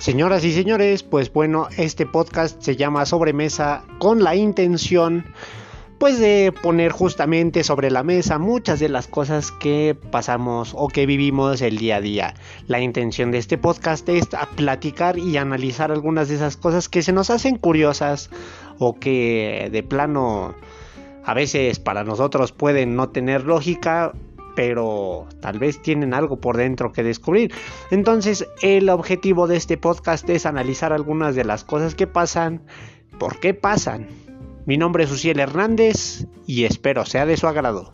Señoras y señores, pues bueno, este podcast se llama Sobremesa con la intención pues de poner justamente sobre la mesa muchas de las cosas que pasamos o que vivimos el día a día. La intención de este podcast es platicar y analizar algunas de esas cosas que se nos hacen curiosas o que de plano a veces para nosotros pueden no tener lógica pero tal vez tienen algo por dentro que descubrir. Entonces, el objetivo de este podcast es analizar algunas de las cosas que pasan, por qué pasan. Mi nombre es Uciel Hernández y espero sea de su agrado.